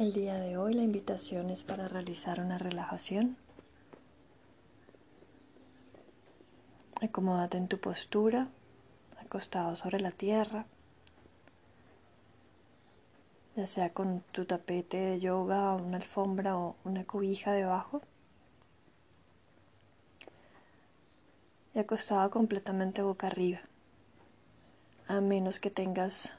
El día de hoy la invitación es para realizar una relajación. Acomódate en tu postura, acostado sobre la tierra, ya sea con tu tapete de yoga, una alfombra o una cobija debajo. Y acostado completamente boca arriba, a menos que tengas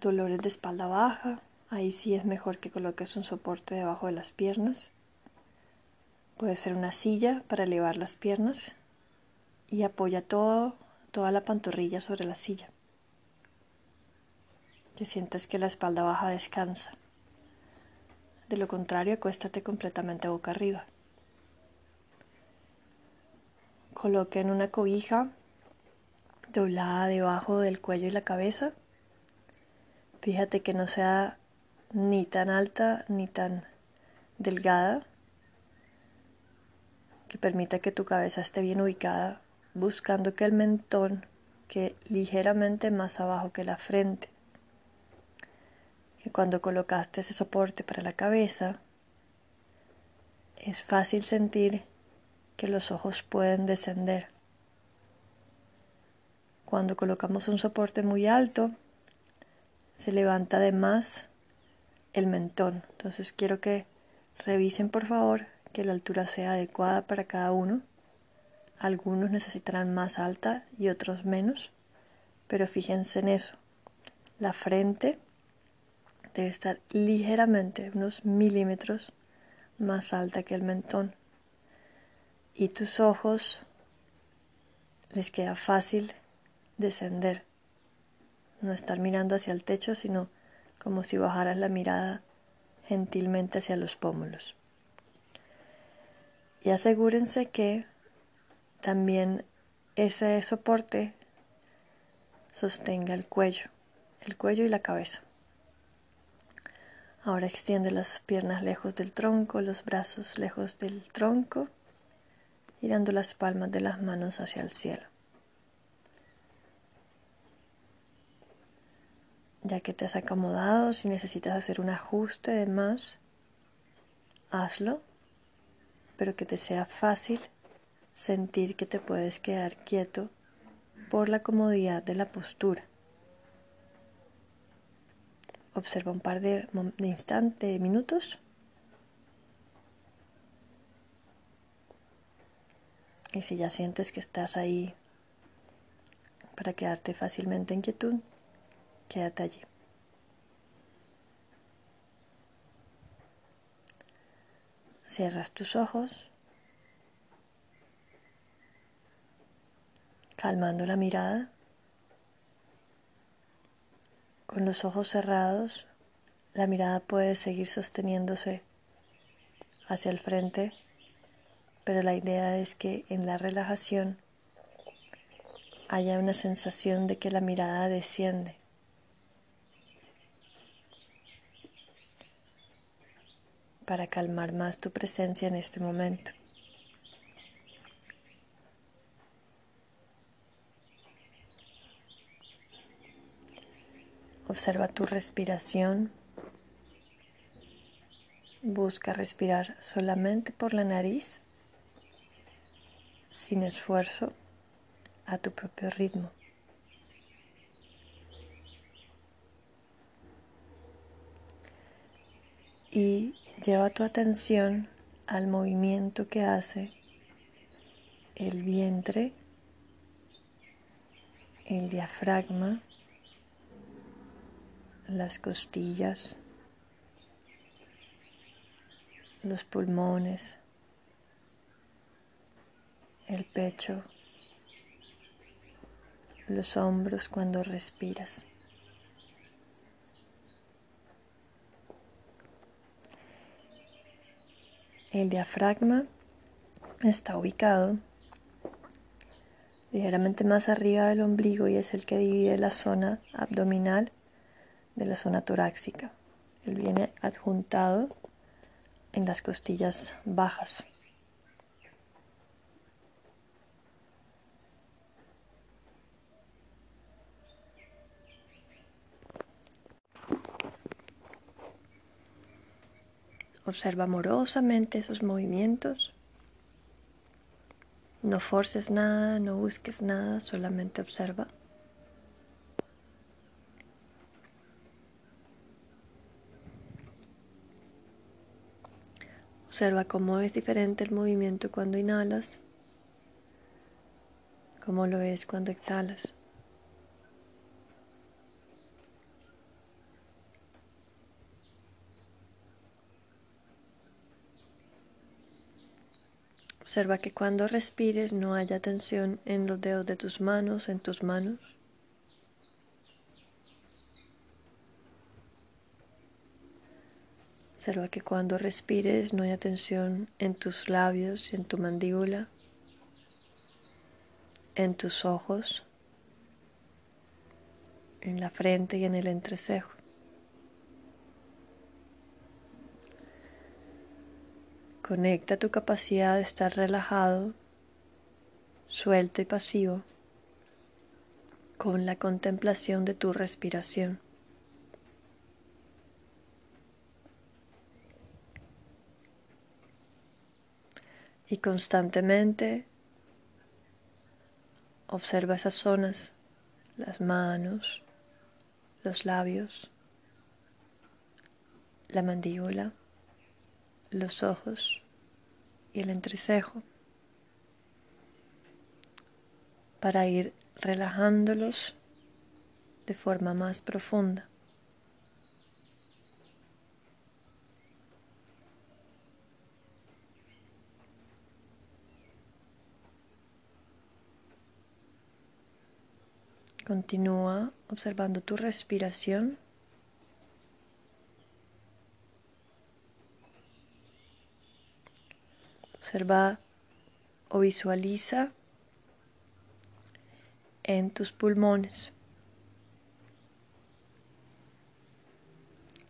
dolores de espalda baja, ahí sí es mejor que coloques un soporte debajo de las piernas. Puede ser una silla para elevar las piernas y apoya todo, toda la pantorrilla sobre la silla. Que sientas que la espalda baja descansa. De lo contrario, acuéstate completamente boca arriba. Coloque en una cobija doblada debajo del cuello y la cabeza Fíjate que no sea ni tan alta ni tan delgada, que permita que tu cabeza esté bien ubicada, buscando que el mentón quede ligeramente más abajo que la frente. Que cuando colocaste ese soporte para la cabeza, es fácil sentir que los ojos pueden descender. Cuando colocamos un soporte muy alto, se levanta de más el mentón. Entonces quiero que revisen por favor que la altura sea adecuada para cada uno. Algunos necesitarán más alta y otros menos, pero fíjense en eso. La frente debe estar ligeramente, unos milímetros más alta que el mentón. Y tus ojos les queda fácil descender no estar mirando hacia el techo, sino como si bajaras la mirada gentilmente hacia los pómulos. Y asegúrense que también ese soporte sostenga el cuello, el cuello y la cabeza. Ahora extiende las piernas lejos del tronco, los brazos lejos del tronco, girando las palmas de las manos hacia el cielo. Ya que te has acomodado, si necesitas hacer un ajuste de más, hazlo, pero que te sea fácil sentir que te puedes quedar quieto por la comodidad de la postura. Observa un par de, de instantes, minutos. Y si ya sientes que estás ahí para quedarte fácilmente en quietud, Quédate allí. Cierras tus ojos, calmando la mirada. Con los ojos cerrados, la mirada puede seguir sosteniéndose hacia el frente, pero la idea es que en la relajación haya una sensación de que la mirada desciende para calmar más tu presencia en este momento. Observa tu respiración. Busca respirar solamente por la nariz, sin esfuerzo, a tu propio ritmo. Y Lleva tu atención al movimiento que hace el vientre, el diafragma, las costillas, los pulmones, el pecho, los hombros cuando respiras. El diafragma está ubicado ligeramente más arriba del ombligo y es el que divide la zona abdominal de la zona torácica. Él viene adjuntado en las costillas bajas. Observa amorosamente esos movimientos. No forces nada, no busques nada, solamente observa. Observa cómo es diferente el movimiento cuando inhalas, cómo lo es cuando exhalas. Observa que cuando respires no haya tensión en los dedos de tus manos, en tus manos. Observa que cuando respires no haya tensión en tus labios, en tu mandíbula, en tus ojos, en la frente y en el entrecejo. Conecta tu capacidad de estar relajado, suelto y pasivo con la contemplación de tu respiración. Y constantemente observa esas zonas, las manos, los labios, la mandíbula los ojos y el entrecejo para ir relajándolos de forma más profunda. Continúa observando tu respiración. Observa o visualiza en tus pulmones.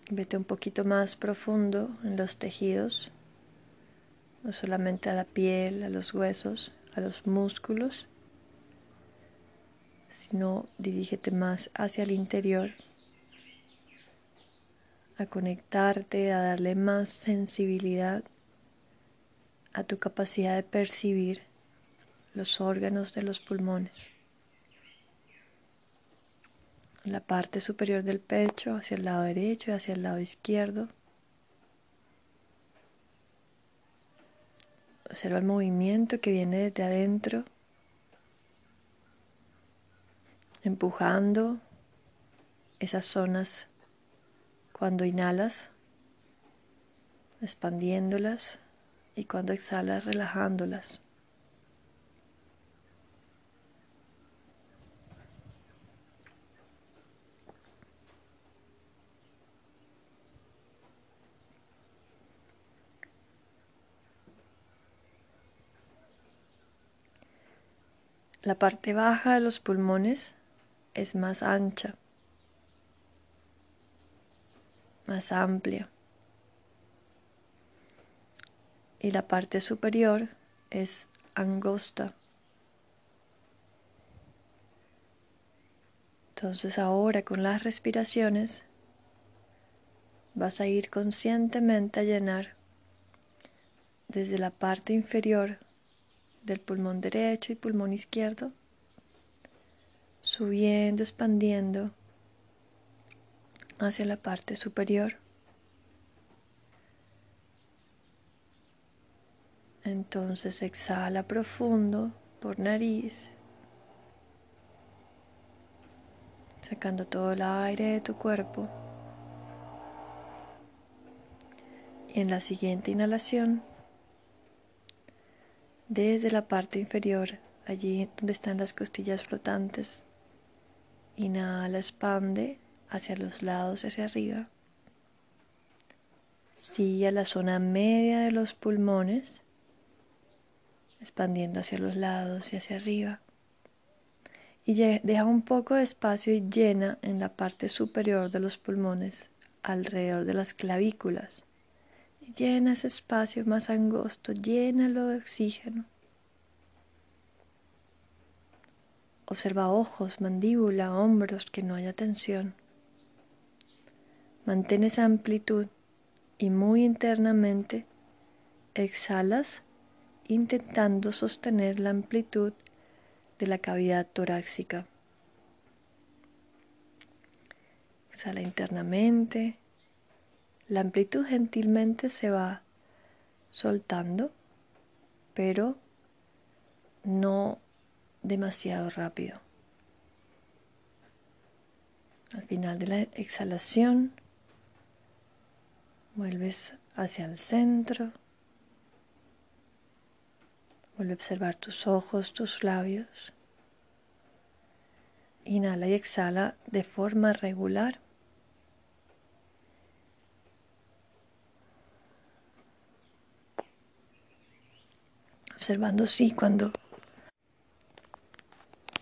Vete un poquito más profundo en los tejidos, no solamente a la piel, a los huesos, a los músculos, sino dirígete más hacia el interior, a conectarte, a darle más sensibilidad a tu capacidad de percibir los órganos de los pulmones. la parte superior del pecho, hacia el lado derecho y hacia el lado izquierdo. Observa el movimiento que viene desde adentro, empujando esas zonas cuando inhalas, expandiéndolas y cuando exhalas relajándolas. La parte baja de los pulmones es más ancha, más amplia. Y la parte superior es angosta. Entonces ahora con las respiraciones vas a ir conscientemente a llenar desde la parte inferior del pulmón derecho y pulmón izquierdo, subiendo, expandiendo hacia la parte superior. Entonces exhala profundo por nariz, sacando todo el aire de tu cuerpo. Y en la siguiente inhalación, desde la parte inferior, allí donde están las costillas flotantes, inhala, expande hacia los lados y hacia arriba. Sigue a la zona media de los pulmones expandiendo hacia los lados y hacia arriba. Y deja un poco de espacio y llena en la parte superior de los pulmones, alrededor de las clavículas. Y llena ese espacio más angosto, llénalo de oxígeno. Observa ojos, mandíbula, hombros, que no haya tensión. Mantén esa amplitud y muy internamente exhalas intentando sostener la amplitud de la cavidad torácica. Exhala internamente. La amplitud gentilmente se va soltando, pero no demasiado rápido. Al final de la exhalación, vuelves hacia el centro. Vuelve a observar tus ojos, tus labios. Inhala y exhala de forma regular. Observando si cuando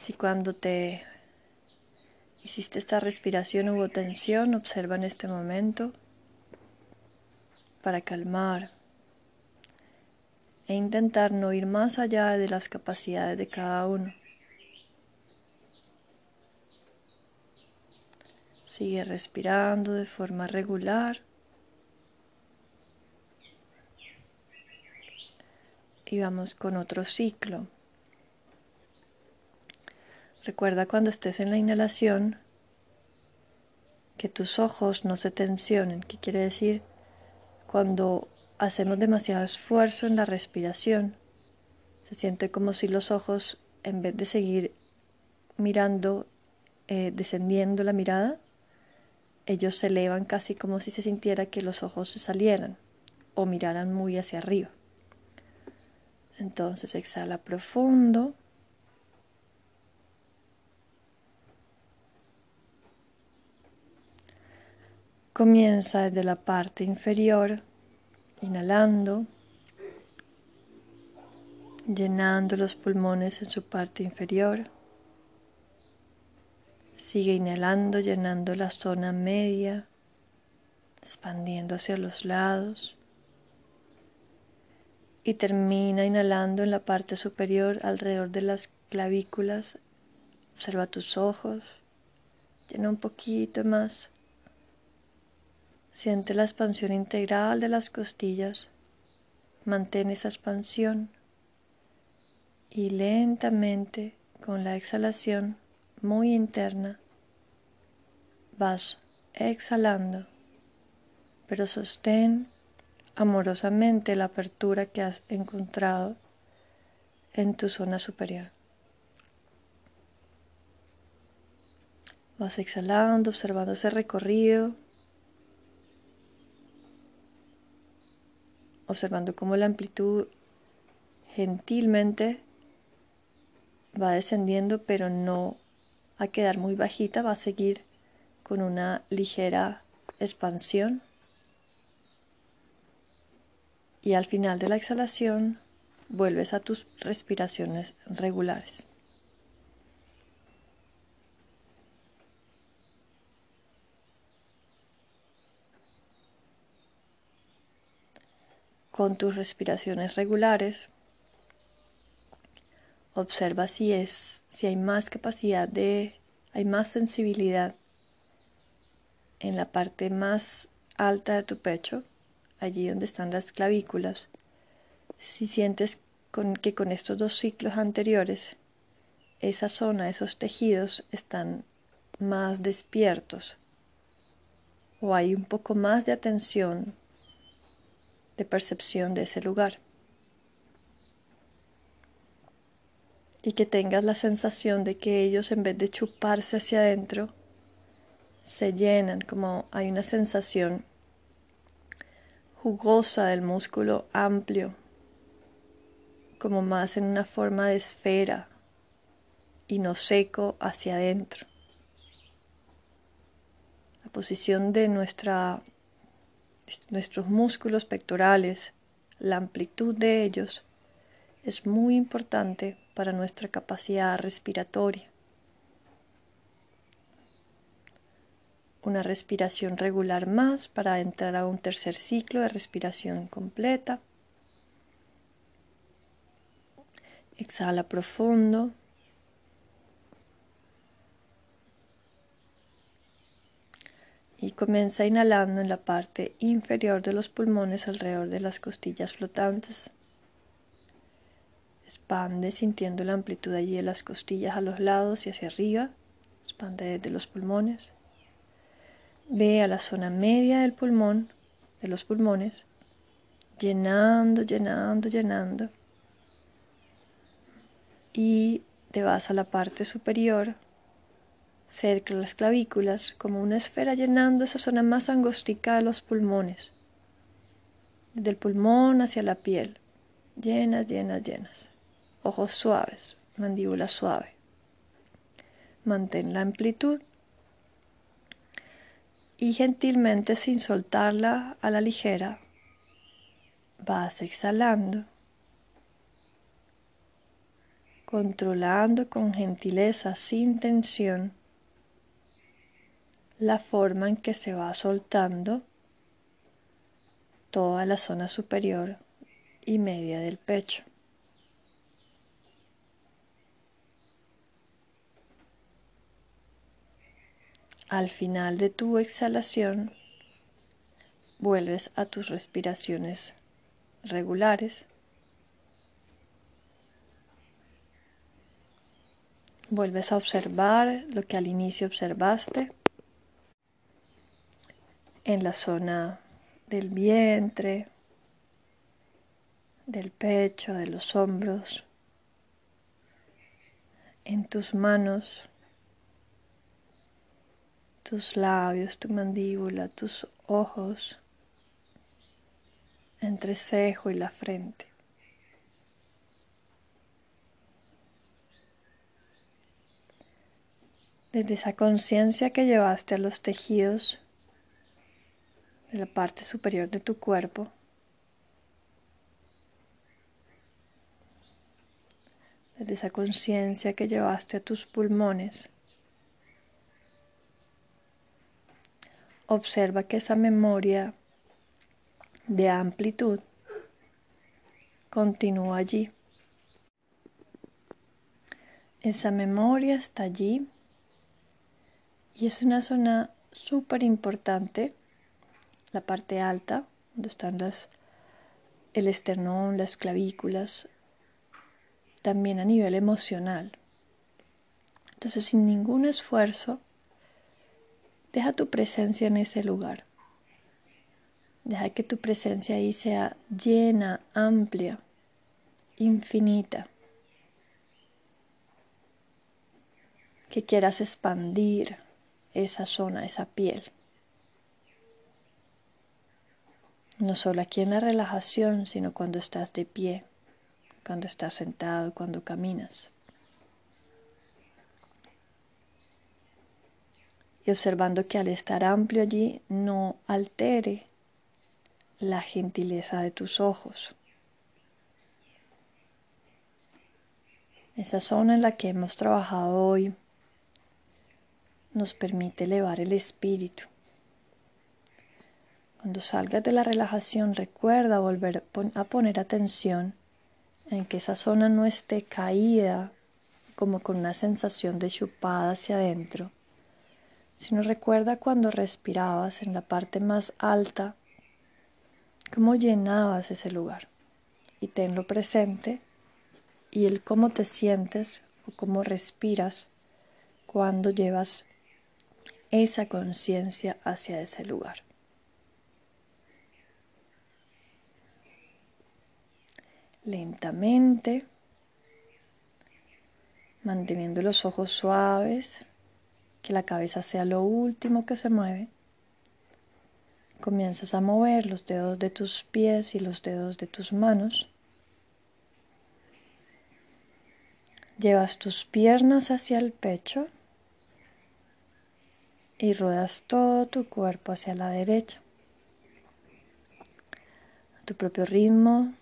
si cuando te hiciste esta respiración hubo tensión, observa en este momento para calmar e intentar no ir más allá de las capacidades de cada uno. Sigue respirando de forma regular. Y vamos con otro ciclo. Recuerda cuando estés en la inhalación que tus ojos no se tensionen, ¿qué quiere decir? Cuando hacemos demasiado esfuerzo en la respiración, se siente como si los ojos, en vez de seguir mirando, eh, descendiendo la mirada, ellos se elevan casi como si se sintiera que los ojos se salieran o miraran muy hacia arriba. Entonces exhala profundo. Comienza desde la parte inferior, inhalando, llenando los pulmones en su parte inferior. Sigue inhalando, llenando la zona media, expandiendo hacia los lados. Y termina inhalando en la parte superior alrededor de las clavículas. Observa tus ojos. Llena un poquito más. Siente la expansión integral de las costillas. Mantén esa expansión y lentamente con la exhalación muy interna vas exhalando, pero sostén amorosamente la apertura que has encontrado en tu zona superior. Vas exhalando, observando ese recorrido observando cómo la amplitud gentilmente va descendiendo, pero no a quedar muy bajita, va a seguir con una ligera expansión. Y al final de la exhalación vuelves a tus respiraciones regulares. Con tus respiraciones regulares. Observa si es, si hay más capacidad de, hay más sensibilidad en la parte más alta de tu pecho, allí donde están las clavículas. Si sientes que con estos dos ciclos anteriores, esa zona, esos tejidos están más despiertos o hay un poco más de atención de percepción de ese lugar. Y que tengas la sensación de que ellos en vez de chuparse hacia adentro, se llenan, como hay una sensación jugosa del músculo amplio, como más en una forma de esfera y no seco hacia adentro. La posición de nuestra nuestros músculos pectorales, la amplitud de ellos es muy importante para nuestra capacidad respiratoria. Una respiración regular más para entrar a un tercer ciclo de respiración completa. Exhala profundo. Y comienza inhalando en la parte inferior de los pulmones alrededor de las costillas flotantes. Expande sintiendo la amplitud allí de las costillas a los lados y hacia arriba. Expande desde los pulmones. Ve a la zona media del pulmón, de los pulmones, llenando, llenando, llenando. Y te vas a la parte superior, cerca de las clavículas, como una esfera llenando esa zona más angostica de los pulmones. Desde el pulmón hacia la piel. Llenas, llenas, llenas. Ojos suaves, mandíbula suave. Mantén la amplitud y gentilmente sin soltarla a la ligera vas exhalando, controlando con gentileza, sin tensión, la forma en que se va soltando toda la zona superior y media del pecho. Al final de tu exhalación, vuelves a tus respiraciones regulares. Vuelves a observar lo que al inicio observaste en la zona del vientre, del pecho, de los hombros, en tus manos tus labios, tu mandíbula, tus ojos, entre cejo y la frente. Desde esa conciencia que llevaste a los tejidos de la parte superior de tu cuerpo, desde esa conciencia que llevaste a tus pulmones, observa que esa memoria de amplitud continúa allí. Esa memoria está allí. Y es una zona súper importante, la parte alta, donde están las, el esternón, las clavículas, también a nivel emocional. Entonces, sin ningún esfuerzo, Deja tu presencia en ese lugar. Deja que tu presencia ahí sea llena, amplia, infinita. Que quieras expandir esa zona, esa piel. No solo aquí en la relajación, sino cuando estás de pie, cuando estás sentado, cuando caminas. y observando que al estar amplio allí no altere la gentileza de tus ojos. Esa zona en la que hemos trabajado hoy nos permite elevar el espíritu. Cuando salgas de la relajación recuerda volver a poner atención en que esa zona no esté caída como con una sensación de chupada hacia adentro, sino recuerda cuando respirabas en la parte más alta, cómo llenabas ese lugar y tenlo presente y el cómo te sientes o cómo respiras cuando llevas esa conciencia hacia ese lugar. Lentamente, manteniendo los ojos suaves, que la cabeza sea lo último que se mueve. Comienzas a mover los dedos de tus pies y los dedos de tus manos. Llevas tus piernas hacia el pecho y ruedas todo tu cuerpo hacia la derecha. A tu propio ritmo,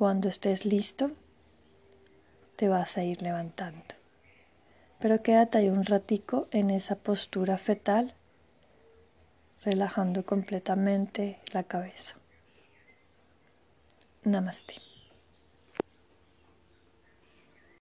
cuando estés listo, te vas a ir levantando pero quédate ahí un ratico en esa postura fetal, relajando completamente la cabeza. Namaste.